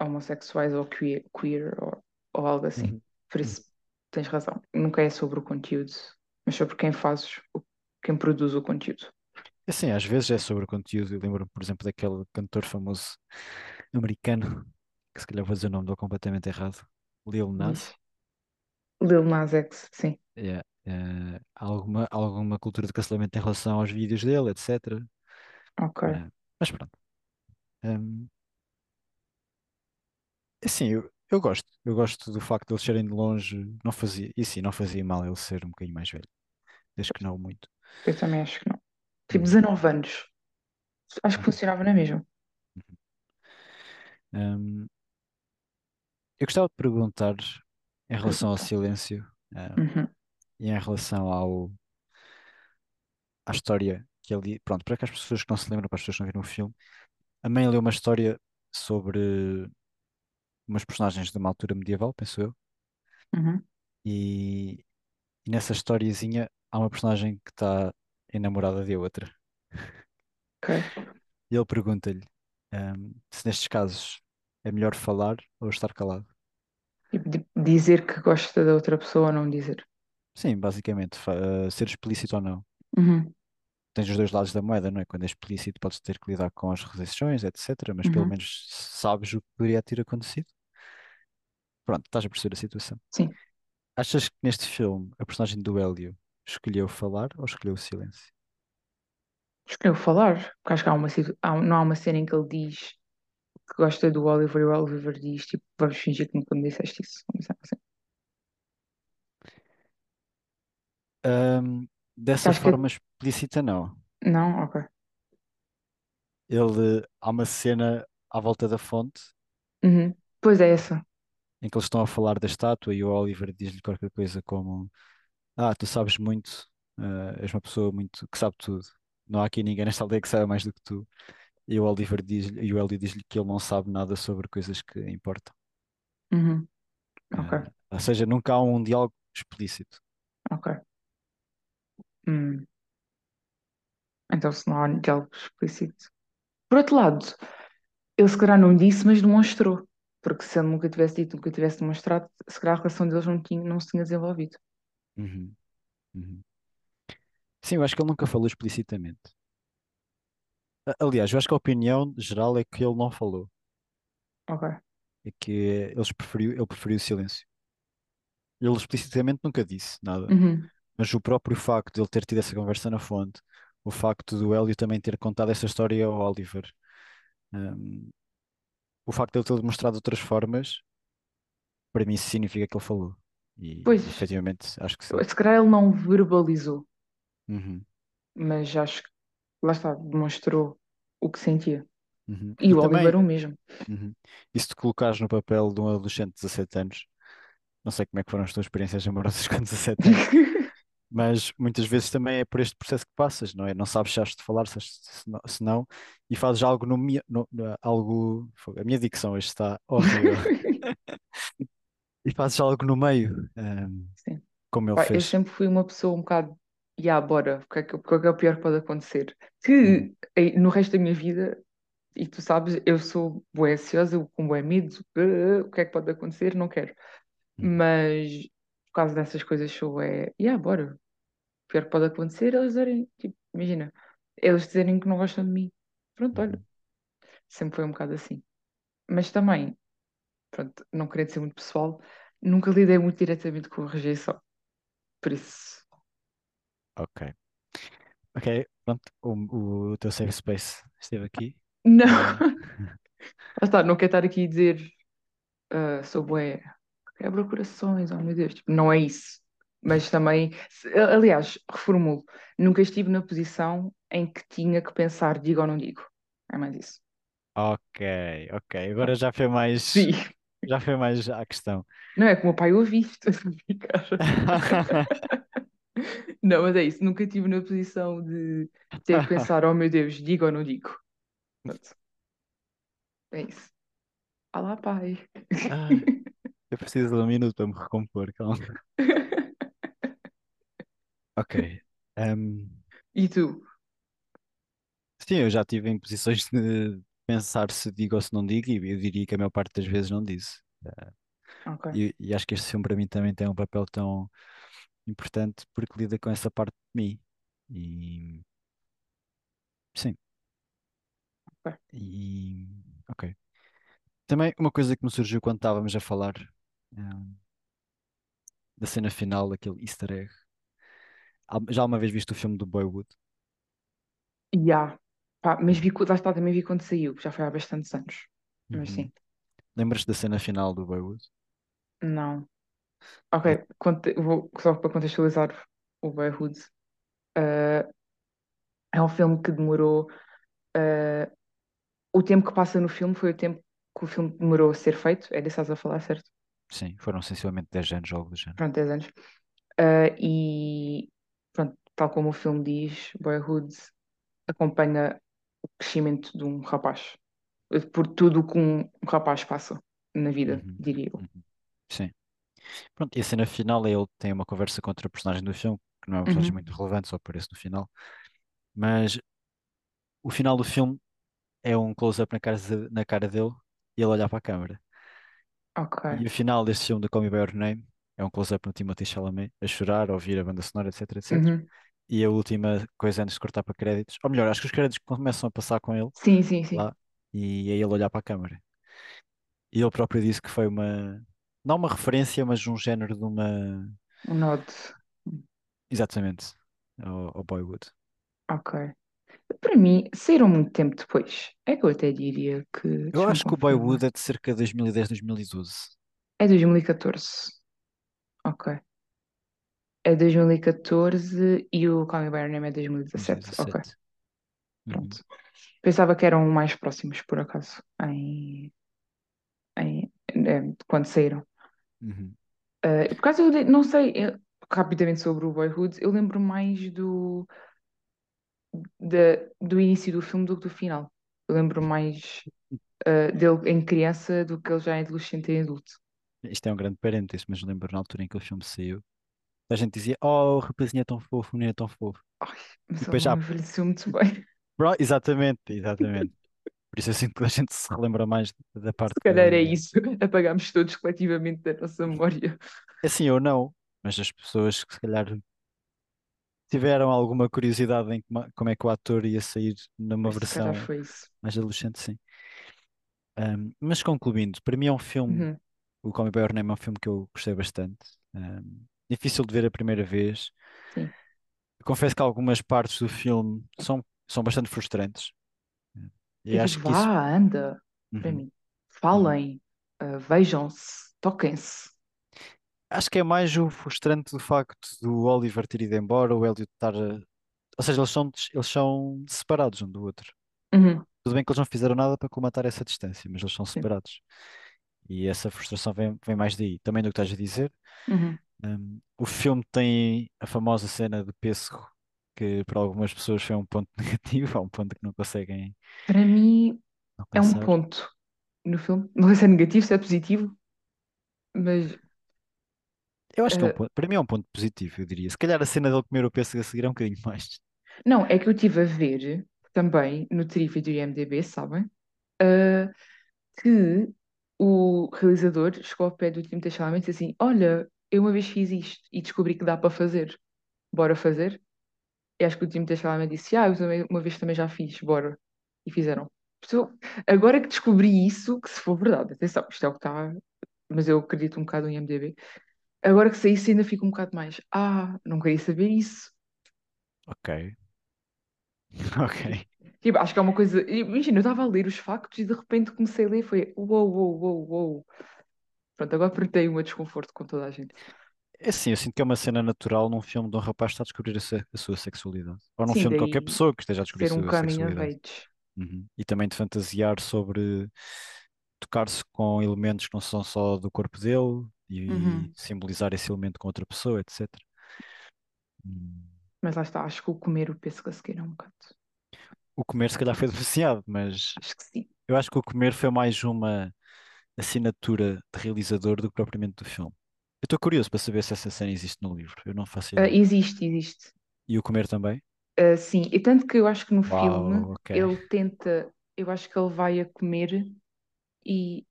homossexuais ou queer, queer ou, ou algo assim. Uhum. Por Uhum. isso, tens razão. Nunca é sobre o conteúdo, mas sobre quem faz, o- quem produz o conteúdo. Assim, às vezes é sobre o conteúdo. Eu lembro-me, por exemplo, daquele cantor famoso americano, que se calhar vou dizer o nome dele completamente errado, Lil Nas. Diz. Lil Nas X, sim. Yeah. Há alguma, alguma cultura de cancelamento em relação aos vídeos dele, etc. Ok. Eh, mas pronto. Hum, assim, eu, eu gosto. Eu gosto do facto de eles serem de longe. Não fazia, e sim, não fazia mal ele ser um bocadinho mais velho. Desde que não muito. Eu também acho que não. Tipo, Uhum, 19 anos. Acho que uhum, funcionava na mesma. uhum. Hum, eu gostava de perguntar em relação ao silêncio, hum, Uhum, e em relação ao, à história que ele. Pronto, para que as pessoas que não se lembram, para as pessoas que não viram o filme, a mãe leu uma história sobre umas personagens de uma altura medieval, penso eu, uhum, e, e nessa historiazinha há uma personagem que está enamorada de outra. ok. E ele pergunta-lhe, hum, se nestes casos é melhor falar ou estar calado. Di- dizer que gosta da outra pessoa ou não dizer. Sim, basicamente, eh, ser explícito ou não. Uhum, Tens os dois lados da moeda, não é? Quando é explícito, podes ter que lidar com as rejeições, etc. Mas pelo uhum, menos sabes o que poderia ter acontecido. Pronto, estás a perceber a situação. sim. Achas que neste filme a personagem do Hélio escolheu falar ou escolheu o silêncio? Escolheu falar, porque acho que há uma, há não há uma cena em que ele diz que gosta do Oliver e o Oliver diz, tipo, vamos fingir que nunca me disseste isso. Assim. Ahm, dessa Acho que forma explícita, não. não, ok. Ele, há uma cena à volta da fonte Uhum. Pois é essa. em que eles estão a falar da estátua e o Oliver diz-lhe qualquer coisa como Ah, tu sabes muito, ah, és uma pessoa muito que sabe tudo. Não há aqui ninguém nesta aldeia que saiba mais do que tu. E o Oliver diz e o Hélio diz-lhe que ele não sabe nada sobre coisas que importam. Uhum. Ok, Ah, ou seja, nunca há um diálogo explícito. ok. Hum. Então, se não há diálogo explícito. Por outro lado, ele se calhar não disse, mas demonstrou. Porque se ele nunca tivesse dito, nunca tivesse demonstrado, se calhar a relação deles não tinha, não se tinha desenvolvido. Uhum, uhum. Sim, eu acho que ele nunca falou explicitamente. A- Aliás, eu acho que a opinião geral é que ele não falou. Ok. É que eles preferiu, ele preferiu o silêncio. Ele explicitamente nunca disse nada. Uhum. Mas o próprio facto de ele ter tido essa conversa na fonte, o facto do Hélio também ter contado essa história ao Oliver, hum, o facto de ele ter demonstrado de outras formas, para mim isso significa que ele falou. E Pois, efetivamente acho que sim. se calhar ele não verbalizou, Uhum, mas acho que lá está, demonstrou o que sentia. uhum. E E o também, Oliver o mesmo. uhum, e se te colocares no papel de um adolescente de 17 anos, não sei como é que foram as tuas experiências amorosas com 17 anos, mas muitas vezes também é por este processo que passas, não é? Não sabes se has de falar, se, não, se não, e fazes algo no, no, no- algo, a minha dicção hoje está horrível, e fazes algo no meio, hum, Sim. como ele Pá, eu fez. sempre fui uma pessoa um bocado, já, bora, o que é que, o que é que é o pior que pode acontecer? Que eh, no resto da minha vida, e tu sabes, eu sou bué ansiosa, com bué medo, eh, o que é que pode acontecer? Não quero. uhum, Mas por causa dessas coisas sou é, já, bora. Pior que pode acontecer é eles dizerem, tipo, imagina, eles dizerem que não gostam de mim. Pronto, olha, uhum, sempre foi um bocado assim. Mas também, pronto, não querendo ser muito pessoal, nunca lidei muito diretamente com a rejeição. Por isso, ok. Ok, pronto, o, o teu safe space esteve aqui. não. Ah, está, não quero estar aqui a dizer ah, sou bué, quebra corações, oh meu Deus, tipo, não é isso. Mas também, aliás, reformulo, nunca estive na posição em que tinha que pensar, digo ou não digo. É mais isso. ok, ok. Agora já foi mais, Sim, já foi mais à questão. Não é que o meu pai ouve isto. Não, mas é isso. Nunca estive na posição de ter que pensar, oh meu Deus, digo ou não digo. Pronto. É isso. Olá, pai. Ah, eu preciso de um minuto para me recompor, calma. Ok. Ehm, E tu? sim, eu já estive em posições de pensar se digo ou se não digo, e eu diria que a maior parte das vezes não disse. Ok, E, e acho que este filme para mim também tem um papel tão importante porque lida com essa parte de mim. E sim, ok. e ok. Também uma coisa que me surgiu quando estávamos a falar, da cena final, aquele Easter egg. Já alguma vez viste o filme do Boyhood? Ya. Pá, mas vi, lá está, também vi quando saiu, já foi há bastantes anos. Mas Uhum. sim, Lembras-te da cena final do Boyhood? não. É, Ok, conte- vou, só para contextualizar o Boyhood. eh, é um filme que demorou. eh, o tempo que passa no filme foi o tempo que o filme demorou a ser feito. É disso que estás a falar, certo? sim, foram sensivelmente 10 anos, algo do género. Pronto, 10 anos. Eh, e tal como o filme diz, Boyhood acompanha o crescimento de um rapaz. eh, Por tudo o que um, rapaz passa na vida, Uhum, diria eu. uhum. Sim. Pronto, e a cena final ele tem uma conversa com outra personagem do filme, que não é uma personagem Uhum. muito relevante, só aparece no final. Mas o final do filme é um close-up na cara, na cara dele e ele olhar para a câmara. Ok. E o final deste filme, da Call Me By Your Name, é um close-up no Timothée Chalamet a chorar, a ouvir a banda sonora, etc, etc. Uhum. E a última coisa antes de cortar para créditos, ou melhor, acho que os créditos começam a passar com ele Sim, sim, sim. lá e é ele olhar para a câmara. E ele próprio disse que foi uma, não uma referência, mas um género de uma, Um nod. exatamente, ao, ao Boyhood. Ok. Para mim, saíram muito tempo depois. É que eu até diria que. Eu acho que o. Boyhood é de cerca de 2010, 2012. É 2014. Ok. É 2014 e o Call Me By Your Name é 2017. Ok, 2017. Uhum, pronto. Pensava que eram mais próximos, por acaso, em, em, em- quando saíram. uhum. Eh, por acaso, eu de- não sei eh, rapidamente sobre o Boyhood, eu lembro mais do, da- do início do filme do que do final. Eu lembro mais eh, dele em criança do que ele já em adolescente e adulto. Isto é um grande parênteses, mas lembro na altura em que o filme saiu, a gente dizia, oh, o rapazinho é tão fofo, o menino é tão fofo. Ai, mas ele depois já, envelheceu muito bem. Bro, exatamente, exatamente. Por isso eu sinto que a gente se relembra mais da Se parte calhar é isso. Apagámos todos coletivamente da nossa memória. Assim ou não, mas as pessoas que se calhar tiveram alguma curiosidade em como, é que o ator ia sair numa se calhar versão foi isso. mais adolescente, sim. Um, mas concluindo, para mim é um filme, Uhum, o Call Me By Your Name é um filme que eu gostei bastante. Um, difícil de ver a primeira vez. sim. Confesso que algumas partes do filme são, são bastante frustrantes. E acho que isso. vá, anda, para Uhum, mim. uhum. Falem, ah, vejam-se, toquem-se. Acho que é mais o frustrante do facto do Oliver ter ido embora, o Elliot estar. a- Ou seja, eles são, eles são separados um do outro. Uhum, Tudo bem que eles não fizeram nada para colmatar essa distância, mas eles são sim. E essa frustração vem, vem mais daí. Também do que estás a dizer. Uhum. Hum, o filme tem a famosa cena de pêssego, que para algumas pessoas foi um ponto negativo, é um ponto que não conseguem Para mim é um ponto no filme. Não sei se é negativo, se é positivo, mas Eu acho que é um ah, ponto, para mim é um ponto positivo, eu diria. Se calhar a cena dele comer o pêssego a seguir é um bocadinho mais. não, é que eu estive a ver também no trivia do IMDb, sabem? Ah, que o realizador chegou ao pé do Timothée Chalamet e disse assim: Olha, eu uma vez fiz isto e descobri que dá para fazer. Bora fazer? E acho que o Timothée Chalamet disse: Ah, eu também, uma vez também já fiz, bora. E fizeram. Agora que descobri isso, que se for verdade, atenção, isto é o que está, mas eu acredito um bocado em IMDb. Agora que sei ainda fico um bocado mais. Ah, não queria saber isso. Ok, ok. Tipo, acho que é uma coisa. Imagina, eu estava a ler os factos e de repente comecei a ler e foi uou, uou, uou, uou. Pronto, agora perdi um desconforto com toda a gente. É assim, eu sinto que é uma cena natural num filme de um rapaz que está a descobrir a, se- a sua sexualidade. Ou num Sim, filme de qualquer pessoa que esteja a descobrir a ser um sua coming of sexualidade. Uhum. E também de fantasiar sobre tocar-se com elementos que não são só do corpo dele e Uhum. simbolizar esse elemento com outra pessoa, etc. Hum. Mas lá está, acho que o comer o pêssego a seguir é um bocado. O comer se calhar foi demasiado, mas Acho que sim. eu acho que o comer foi mais uma assinatura de realizador do que propriamente do filme. Eu estou curioso para saber se essa cena existe no livro. Eu não faço Ah, ideia. existe, existe. E o comer também? Ah, sim, e tanto que eu acho que no filme Uau, ok. ele tenta, eu acho que ele vai a comer e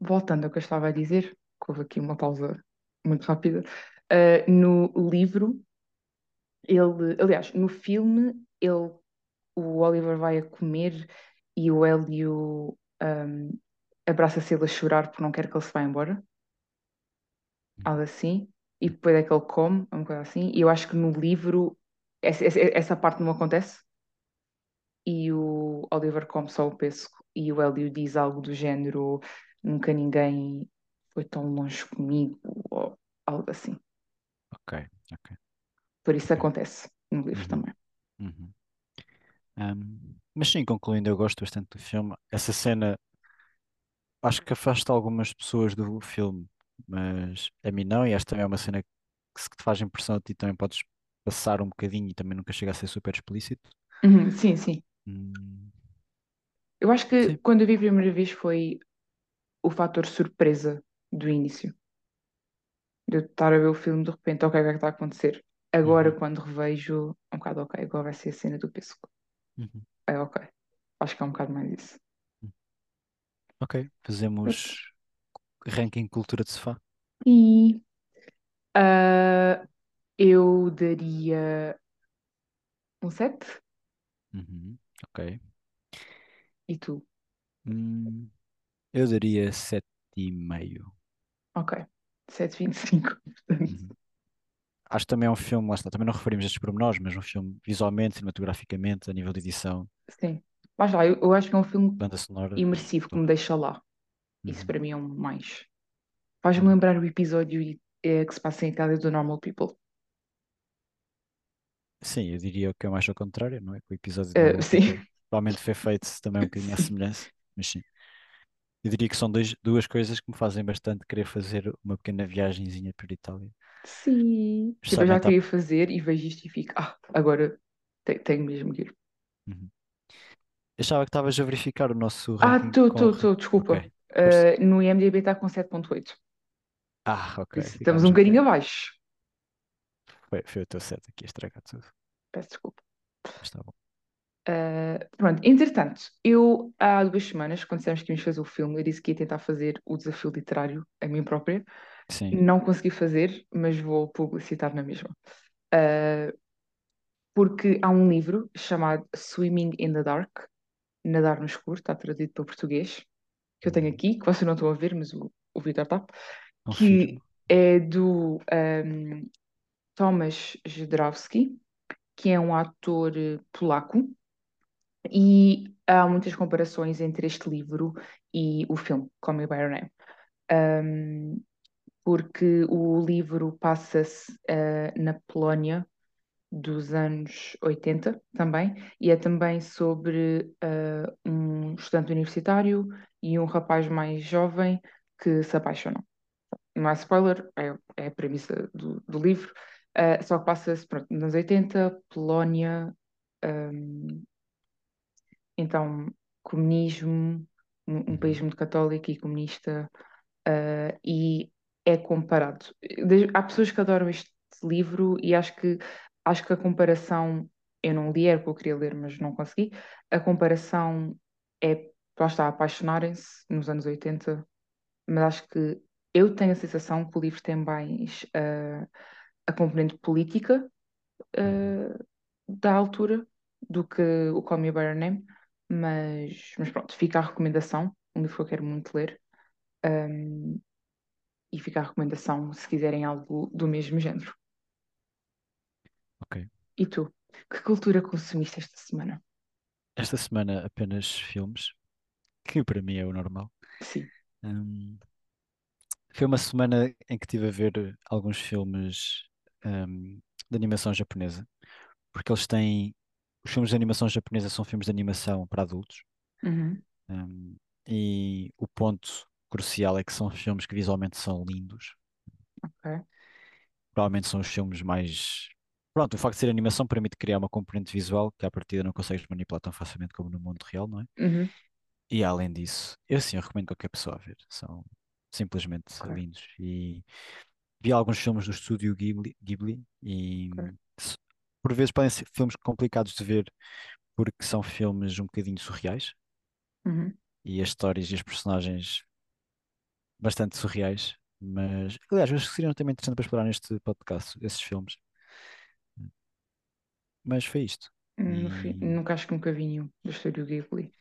voltando ao que eu estava a dizer, que houve aqui uma pausa muito rápida, ah, no livro, ele, aliás, no filme, ele, o Oliver vai a comer e o Hélio ahm, abraça-se ele a chorar porque não quer que ele se vá embora, algo assim, e depois é que ele come, uma coisa assim, e eu acho que no livro essa, essa, essa parte não acontece, e o Oliver come só o pêssego, e o Hélio diz algo do género, nunca ninguém foi tão longe comigo, ou algo assim. Ok, ok. Por isso Ok. acontece no livro Uhum. também. Uhum. Ahm, mas sim, concluindo, eu gosto bastante do filme. Essa cena acho que afasta algumas pessoas do filme, mas a mim não, e esta também é uma cena que se te faz impressão a ti também podes passar um bocadinho e também nunca chega a ser super explícito. Uhum, sim, sim. Hum, Eu acho que sim. quando eu vi a primeira vez foi o fator surpresa do início. De eu estar a ver o filme de repente, ok, o que é que está a acontecer? Agora, Uhum, quando revejo, é um bocado ok, agora vai ser a cena do pêssego. uhum. É ok. Acho que é um bocado mais isso. Ok, fazemos ranking cultura de sofá. E ah, eu daria um 7. Uhum, ok. E tu? Hum, eu daria sete e meio. Ok. 7,25. Portanto, Uhum. Acho que também é um filme, lá está, também não referimos estes pormenores, mas um filme visualmente, cinematograficamente, a nível de edição, sim. Mas lá, eu, eu acho que é um filme banda sonora, imersivo que me deixa lá. Isso Uhum, para mim é um mais. Faz-me uhum. lembrar o episódio eh, que se passa em Itália do Normal People. Sim, eu diria que é mais ao contrário, não é? Que o episódio Normal sim. People provavelmente foi feito também um bocadinho à semelhança, mas sim. Eu diria que são dois, duas coisas que me fazem bastante querer fazer uma pequena viagenzinha para a Itália. Sim. Tipo, eu já Especialmente queria fazer e vejo isto e fico, ah, agora te- tenho mesmo que ir. Uhum. Eu achava que estavas a verificar o nosso Ah, ranking estou, com... estou, estou, desculpa. Ok, força. Eh, no IMDb está com 7.8. Ah, Por ok, isso estamos ficámos um bocadinho abaixo. Foi, foi o teu set aqui a estragar tudo, Peço desculpa. mas está bom. Uh, pronto, entretanto, eu há duas semanas, quando dissemos que íamos fazer o filme, eu disse que ia tentar fazer o desafio literário a mim própria. Sim. Não consegui fazer, mas vou publicitar na mesma. Uh, porque há um livro chamado Swimming in the Dark, Nadar no Escuro, está traduzido para o português, que eu tenho Uhum. aqui, que vocês não estão a ver, mas o, o Vitor está, que Confirmo. é do um, Tomasz Jędrowski, que é um ator polaco, e há muitas comparações entre este livro e o filme, Call Me By Your Name. Um, porque o livro passa-se uh, na Polónia dos anos 80 também, e é também sobre uh, um estudante universitário e um rapaz mais jovem que se apaixonam. Não é spoiler, é, é a premissa do, do livro, uh, só que passa-se nos anos 80, Polónia, um, então comunismo, um, um país Uhum. muito católico e comunista, e é comparado. Há pessoas que adoram este livro e acho que acho que a comparação, eu não li, era porque eu queria ler, mas não consegui. A comparação é, lá está, apaixonarem-se nos anos 80, mas acho que eu tenho a sensação que o livro tem mais uh, a componente política uh, da altura do que o Call Me By Your Name, mas, mas pronto, fica a recomendação, um livro que eu quero muito ler. Um, e fica a recomendação se quiserem algo do mesmo género. Ok. E tu? Que cultura consumiste esta semana? Esta semana apenas filmes, que para mim é o normal. Sim. Hum, foi uma semana em que estive a ver alguns filmes hum, de animação japonesa, porque eles têm. Os filmes de animação japonesa são filmes de animação para adultos. Uhum. Um, e o ponto crucial é que são filmes que visualmente são lindos. Ok. Provavelmente são os filmes mais. Pronto, o facto de ser animação permite criar uma componente visual que à partida não consegues manipular tão facilmente como no mundo real, não é? Uhum. E além disso, eu sim, eu recomendo qualquer pessoa a ver. São simplesmente Ok. lindos. E vi alguns filmes do estúdio Ghibli, Ghibli e Ok. s- por vezes podem ser filmes complicados de ver porque são filmes um bocadinho surreais Uhum. e as histórias e os personagens bastante surreais. Mas, aliás, acho que seriam também interessante para explorar neste podcast, esses filmes. Mas foi isto. Fim, E nunca acho que nunca vi nenhum do estúdio Ghibli.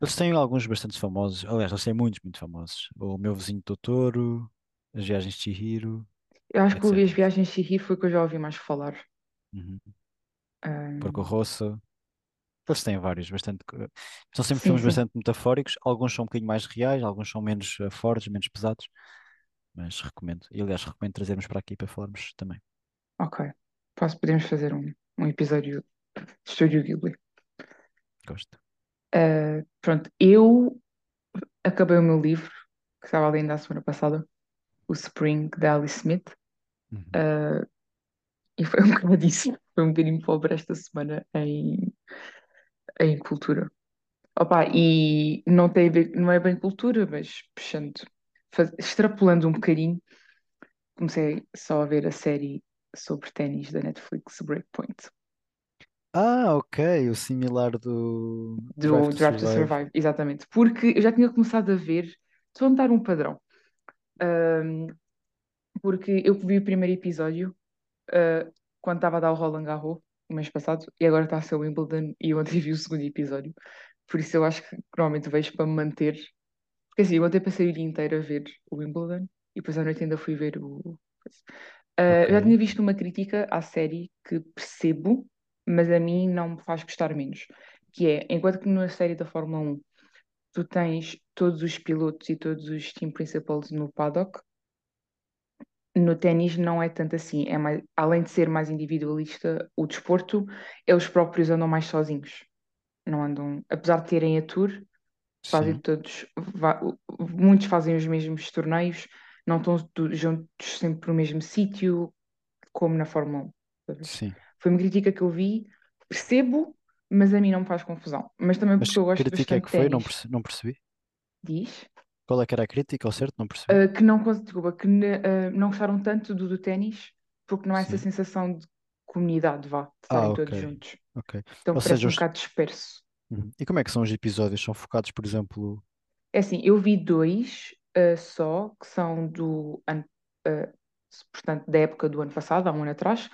Eles têm alguns bastante famosos. Aliás, eles têm muitos, muito famosos. O Meu Vizinho Totoro, As Viagens de Chihiro, Eu acho que eu vi as etc. viagens de Chihiro foi o que eu já ouvi mais falar. Uhum. Porco Ahm, Rosso. Eles têm vários, bastante. co- São sempre sim, filmes sim. bastante metafóricos. Alguns são um bocadinho mais reais, alguns são menos eh, fortes, menos pesados. Mas recomendo. E aliás, recomendo trazermos para aqui para falarmos também. Ok. Posso, podemos fazer um, um episódio de estúdio Ghibli. Gosto. Ah, pronto, eu acabei o meu livro, que estava ali ainda a semana passada, o Spring, da Alice Smith, Uhum. ah, e foi um bocado isso. Foi um bocadinho pobre esta semana em, em cultura. Opa, e não tem a ver, não é bem cultura, mas puxando, faz- extrapolando um bocadinho, comecei só a ver a série sobre ténis da Netflix, Breakpoint, Ah, ok. O similar do Drive do to Drive to Survive. Survive, exatamente. Porque eu já tinha começado a ver, estou a dar um padrão, Ahm, porque eu vi o primeiro episódio ah, quando estava a dar o Roland Garros, mês passado, e agora está a ser o Wimbledon, e ontem vi o segundo episódio. Por isso eu acho que normalmente vejo para me manter Porque assim, eu ontem passei o dia inteiro a ver o Wimbledon e depois à noite ainda fui ver o. Ah, Ok. eu já tinha visto uma crítica à série que percebo, mas a mim não me faz gostar menos. Que é, enquanto que na série da Fórmula 1 tu tens todos os pilotos e todos os team principals no paddock, no ténis não é tanto assim. É mais, além de ser mais individualista, o desporto, eles próprios andam mais sozinhos. Não andam, apesar de terem a tour, fazem Sim, todos, muitos fazem os mesmos torneios, não estão juntos sempre no mesmo sítio, como na Fórmula 1. sabes? sim. Foi uma crítica que eu vi, percebo, mas a mim não me faz confusão. Mas também porque que eu gosto crítica é bastante de que foi? Não ténis. perce- não percebi. Diz Qual é que era a crítica ao certo? Não percebi. uh, que não, desculpa, que ne- uh, não gostaram tanto do, do ténis, porque não há essa Sim. sensação de comunidade, vá, de Ah, estarem ok. todos juntos. Ok. Então Ou seja, parece um os... bocado disperso. Uhum. E como é que são os episódios? São focados, por exemplo. É assim, eu vi dois uh, só, que são do ano, uh, portanto, da época do ano passado, há um ano atrás,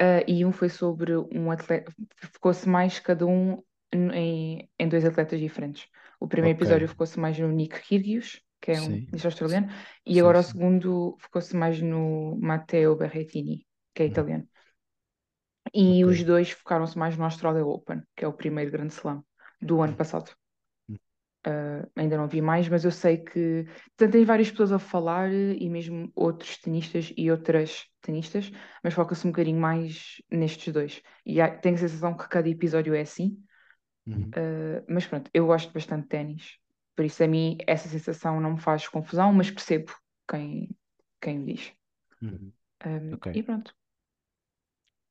uh, e um foi sobre um atleta, focou-se mais cada um em, em dois atletas diferentes. O primeiro Ok. episódio focou-se mais no Nick Kyrgios, que é um tenista australiano, e sim, agora o sim. segundo focou-se mais no Matteo Berrettini, que é Uhum. italiano. E Ok. os dois focaram-se mais no Australia Open, que é o primeiro grande slam do ano passado. Uh, ainda não vi mais, mas eu sei que portanto, tem várias pessoas a falar e mesmo outros tenistas e outras tenistas, mas foca-se um bocadinho mais nestes dois. E há- tenho a sensação que cada episódio é assim, Uhum. uh, mas pronto, eu gosto bastante de ténis, por isso a mim essa sensação não me faz confusão, mas percebo quem, quem o diz. Uhum. Um, Ok. e pronto,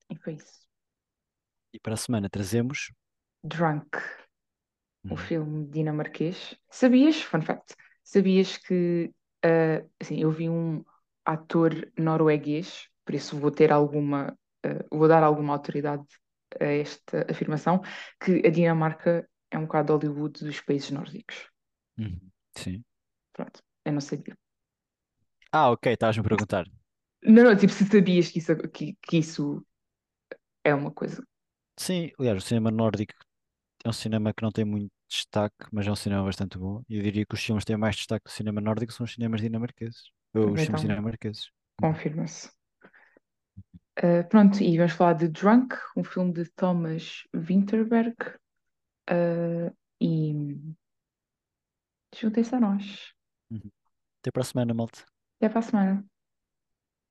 e foi isso. E para a semana trazemos. Drunk. o Uhum. filme dinamarquês. Sabias, fun fact, sabias que ah, assim, eu vi um ator norueguês, por isso vou ter alguma, ah, vou dar alguma autoridade a esta afirmação, que a Dinamarca é um bocado Hollywood dos países nórdicos. Uhum. Sim. Pronto, eu não sabia. Ah, ok, estavas-me a perguntar. Não, não, tipo, se sabias que isso, que, que isso é uma coisa. Sim, aliás, o cinema nórdico é um cinema que não tem muito destaque, mas é um cinema bastante bom. E eu diria que os filmes que têm mais destaque do cinema nórdico são os cinemas dinamarqueses. Ou os filmes dinamarqueses. Confirma-se. Ah, pronto, e vamos falar de Drunk, um filme de Thomas Vinterberg. Ah, e juntem-se a nós. Uhum. Até para a semana, malta. Até para a semana.